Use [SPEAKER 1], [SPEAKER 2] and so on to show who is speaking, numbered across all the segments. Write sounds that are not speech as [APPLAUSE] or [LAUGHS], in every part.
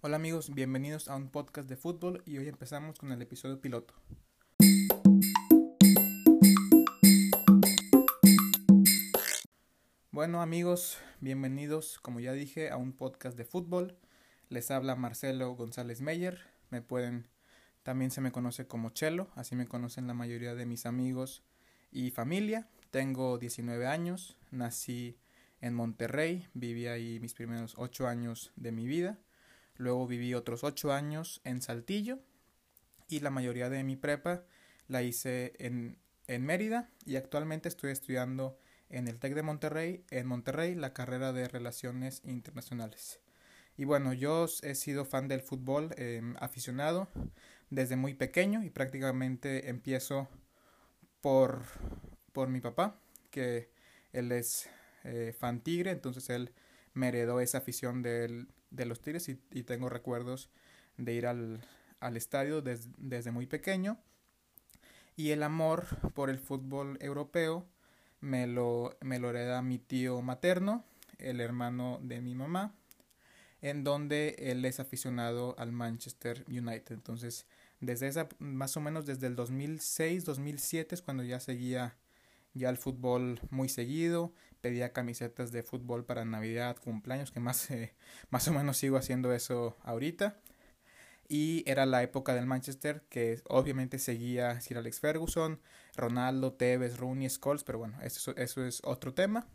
[SPEAKER 1] Hola amigos, bienvenidos a un podcast de fútbol y hoy empezamos con el episodio piloto. Bueno amigos, bienvenidos como ya dije a un podcast de fútbol. Les habla Marcelo González Meyer, me pueden, también se me conoce como Chelo, así me conocen la mayoría de mis amigos y familia. Tengo 19 años, nací en Monterrey, viví ahí mis primeros 8 años de mi vida. Luego viví otros 8 años en Saltillo y la mayoría de mi prepa la hice en, en Mérida y actualmente estoy estudiando en el TEC de Monterrey, en Monterrey, la carrera de Relaciones Internacionales. Y bueno, yo he sido fan del fútbol, em, aficionado desde muy pequeño y prácticamente empiezo por, por mi papá, que él es eh, fan tigre, entonces él me heredó esa afición de los tigres y, tengo recuerdos de ir al, estadio desde muy pequeño. Y el amor por el fútbol europeo me lo, me lo hereda mi tío materno, el hermano de mi mamá, en donde él es aficionado al Manchester United. Entonces, desde esa, más o menos desde el 2006, 2007 es cuando ya seguía ya el fútbol muy seguido, pedía camisetas de fútbol para Navidad, cumpleaños, que más, [LAUGHS] eh, más o menos sigo haciendo eso ahorita. Y era la época del Manchester, que obviamente seguía Sir Alex Ferguson, Ronaldo, Tevez, Rooney, Scholes, pero bueno, eso, eso es otro tema.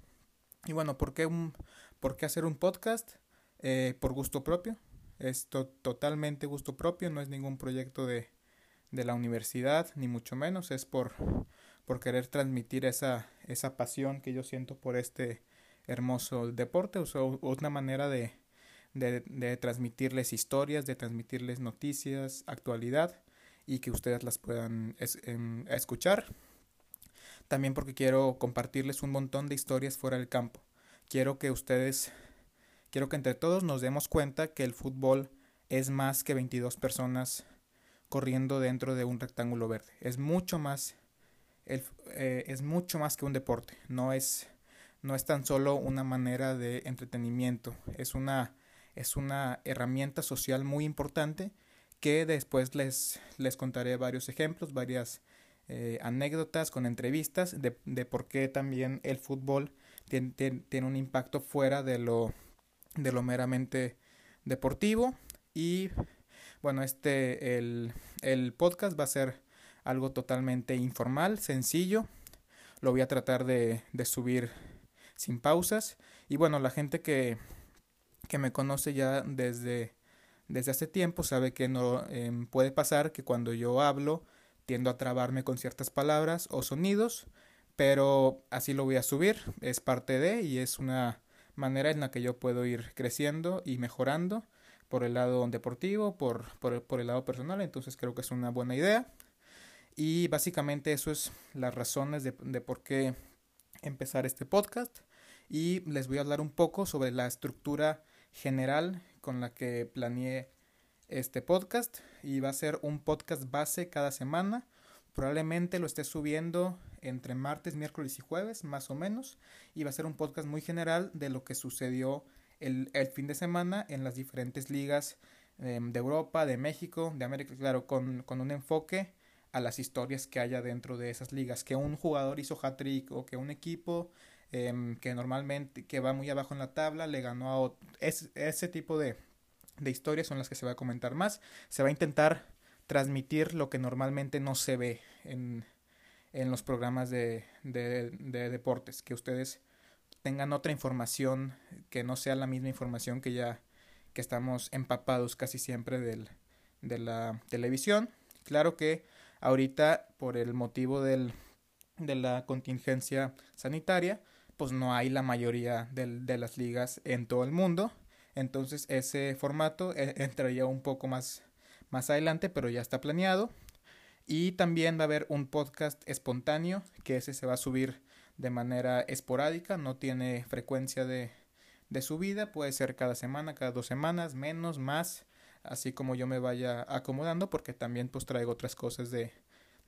[SPEAKER 1] Y bueno, ¿por qué, un, por qué hacer un podcast? Eh, por gusto propio. Es totalmente gusto propio, no es ningún proyecto de, de la universidad, ni mucho menos, es por, por querer transmitir esa, esa pasión que yo siento por este hermoso deporte, o una manera de, de, de, transmitirles historias, de transmitirles noticias, actualidad y que ustedes las puedan em, escuchar. También porque quiero compartirles un montón de historias fuera del campo. Quiero que ustedes, quiero que entre todos nos demos cuenta que el fútbol es más que 22 personas corriendo dentro de un rectángulo verde. Es mucho más eh, es mucho más que un deporte, no es, no es tan solo una manera de entretenimiento, es una, es una herramienta social muy importante que después les, les contaré varios ejemplos, varias eh, anécdotas con entrevistas de, de, por qué también el fútbol tiene, tiene, un impacto fuera de lo, de lo meramente deportivo. Y bueno este el, el podcast va a ser algo totalmente informal, sencillo. Lo voy a tratar de, subir sin pausas. Y bueno, la gente que, que me conoce ya desde, desde hace tiempo sabe que no em, puede pasar que cuando yo hablo tiendo a trabarme con ciertas palabras o sonidos, pero así lo voy a subir, es parte de y es una manera en la que yo puedo ir creciendo y mejorando por el lado deportivo, por, por, por el lado personal, entonces creo que es una buena idea. Y básicamente eso es las razones de, por qué empezar este podcast. Y les voy a hablar un poco sobre la estructura general con la que planeé este podcast. Y va a ser un podcast base cada semana. Probablemente lo esté subiendo entre martes, miércoles y jueves, más o menos. Y va a ser un podcast muy general de lo que sucedió el, fin de semana en las diferentes ligas em, de Europa, de México, de América, claro, con, con un enfoque a las historias que haya dentro de esas ligas. Que un jugador hizo hat-trick o que un equipo em, que normalmente que va muy abajo en la tabla le ganó a otro. Es, ese tipo de, de historias son las que se va a comentar más. Se va a intentar transmitir lo que normalmente no se ve en, en los programas de, de, de, deportes. Que ustedes tengan otra información que no sea la misma información que ya que estamos empapados casi siempre del, de la televisión. Claro que Ahorita, por el motivo del, de la contingencia sanitaria, pues no hay la mayoría de las ligas en todo el mundo. Entonces ese formato eh, entraría un poco más, más adelante, pero ya está planeado. Y también va a haber un podcast espontáneo, que ese se va a subir de manera esporádica, no tiene frecuencia de, de subida, puede ser cada semana, cada dos semanas, menos, más así como yo me vaya acomodando, porque también pues traigo otras cosas de,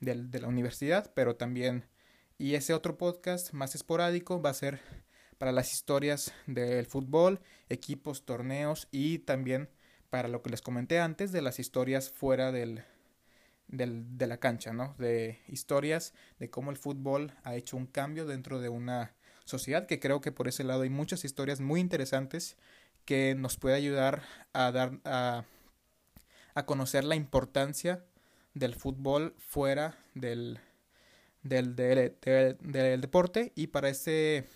[SPEAKER 1] de, la universidad, pero también, y ese otro podcast más esporádico va a ser para las historias del fútbol, equipos, torneos y también para lo que les comenté antes de las historias fuera del, del, de la cancha, ¿no? De historias de cómo el fútbol ha hecho un cambio dentro de una sociedad, que creo que por ese lado hay muchas historias muy interesantes que nos puede ayudar a dar a, a conocer la importancia del fútbol fuera del, del, del, del, deporte y para ese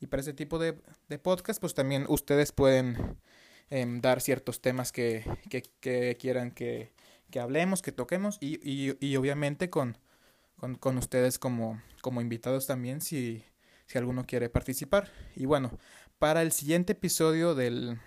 [SPEAKER 1] y para ese tipo de, de podcast pues también ustedes pueden em, dar ciertos temas que, que, que quieran que, que hablemos, que toquemos y, y, y obviamente con, con, con, ustedes como, como invitados también si, si alguno quiere participar. Y bueno, para el siguiente episodio del,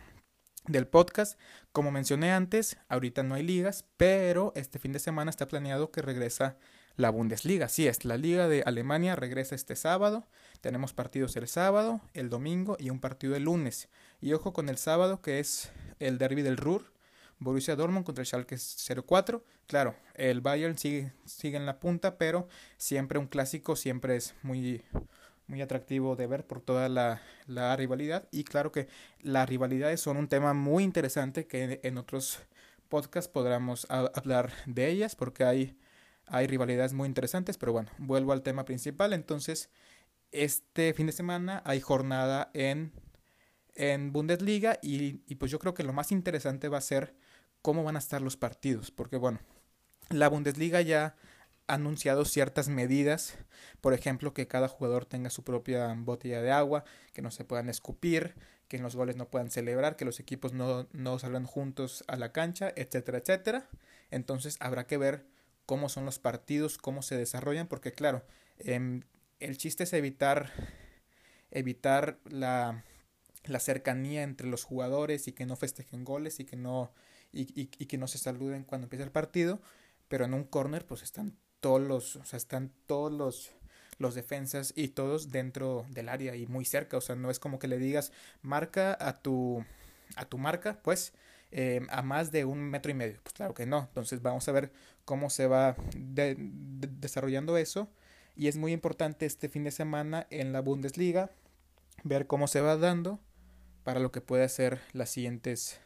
[SPEAKER 1] del podcast, como mencioné antes, ahorita no hay ligas, pero este fin de semana está planeado que regresa la Bundesliga. Sí, es la Liga de Alemania regresa este sábado. Tenemos partidos el sábado, el domingo y un partido el lunes. Y ojo con el sábado que es el derby del Ruhr Borussia Dortmund contra el Schalke 04. Claro, el Bayern sigue, sigue en la punta, pero siempre un clásico siempre es muy, muy atractivo de ver por toda la, la rivalidad. Y claro que las rivalidades son un tema muy interesante que en otros podcasts podremos hablar de ellas porque hay, hay rivalidades muy interesantes. Pero bueno, vuelvo al tema principal. Entonces, este fin de semana hay jornada en, en Bundesliga y, y pues yo creo que lo más interesante va a ser cómo van a estar los partidos, porque bueno, la Bundesliga ya anunciado ciertas medidas, por ejemplo, que cada jugador tenga su propia botella de agua, que no se puedan escupir, que en los goles no puedan celebrar, que los equipos no, no salgan juntos a la cancha, etcétera, etcétera. Entonces habrá que ver cómo son los partidos, cómo se desarrollan, porque claro, eh, el chiste es evitar, evitar la, la cercanía entre los jugadores y que no festejen goles y que no y, y, que no se saluden cuando empieza el partido, pero en un corner pues están todos los, o sea, están todos los, los defensas y todos dentro del área y muy cerca, o sea, no es como que le digas marca a tu, a tu marca, pues eh, a más de un metro y medio, pues claro que no, entonces vamos a ver cómo se va desarrollando eso. Y es muy importante este fin de semana en la Bundesliga ver cómo se va dando para lo que puede ser las siguientes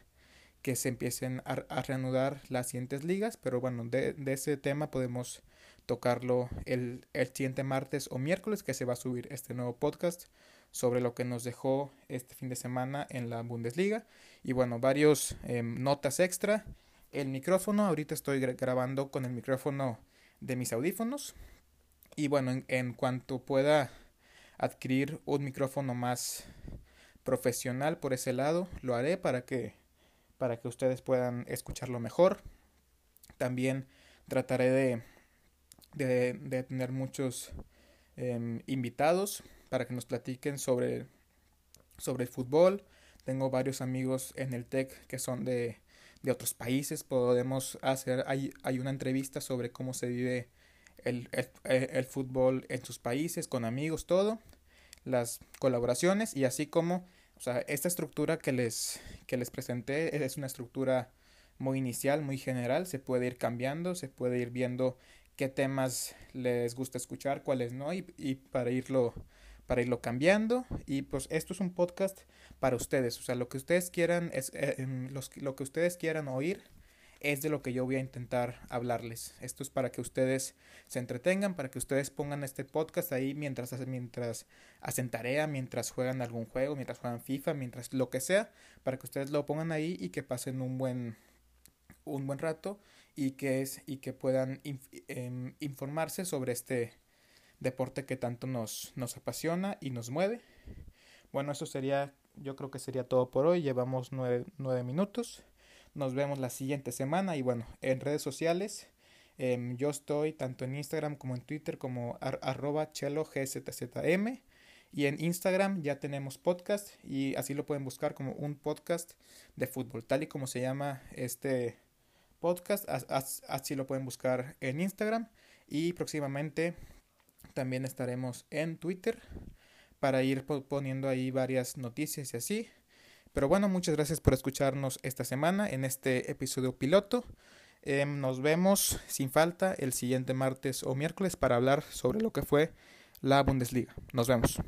[SPEAKER 1] que se empiecen a, reanudar las siguientes ligas, pero bueno, de, ese tema podemos tocarlo el, el, siguiente martes o miércoles que se va a subir este nuevo podcast sobre lo que nos dejó este fin de semana en la Bundesliga y bueno, varios em, notas extra. El micrófono, ahorita estoy grabando con el micrófono de mis audífonos y bueno, en, en cuanto pueda adquirir un micrófono más profesional por ese lado, lo haré para que para que ustedes puedan escucharlo mejor. También trataré de, de, tener muchos em, invitados para que nos platiquen sobre, sobre el fútbol. Tengo varios amigos en el TEC que son de, de otros países. Podemos hacer, hay, hay una entrevista sobre cómo se vive el, el, el, fútbol en sus países, con amigos, todo. Las colaboraciones y así como o sea, esta estructura que les, que les presenté es una estructura muy inicial, muy general, se puede ir cambiando, se puede ir viendo qué temas les gusta escuchar, cuáles no, y, y para irlo para irlo cambiando. Y pues esto es un podcast para ustedes o sea lo que ustedes quieran es eh, em, los, lo que ustedes quieran oír es de lo que yo voy a intentar hablarles. Esto es para que ustedes se entretengan, para que ustedes pongan este podcast ahí mientras, mientras hacen tarea, mientras juegan algún juego, mientras juegan FIFA, mientras lo que sea, para que ustedes lo pongan ahí y que pasen un buen, un buen rato y que, es, y que puedan em, informarse sobre este deporte que tanto nos, nos apasiona y nos mueve. Bueno, eso sería, yo creo que sería todo por hoy. Llevamos nueve, nueve minutos. Nos vemos la siguiente semana y bueno, en redes sociales. Eh, yo estoy tanto en Instagram como en Twitter como ar arroba gzzm y en Instagram ya tenemos podcast y así lo pueden buscar como un podcast de fútbol, tal y como se llama este podcast, así lo pueden buscar en Instagram y próximamente también estaremos en Twitter para ir poniendo ahí varias noticias y así. Pero bueno, muchas gracias por escucharnos esta semana en este episodio piloto. Em, nos vemos sin falta el siguiente martes o miércoles para hablar sobre lo que fue la Bundesliga. Nos vemos.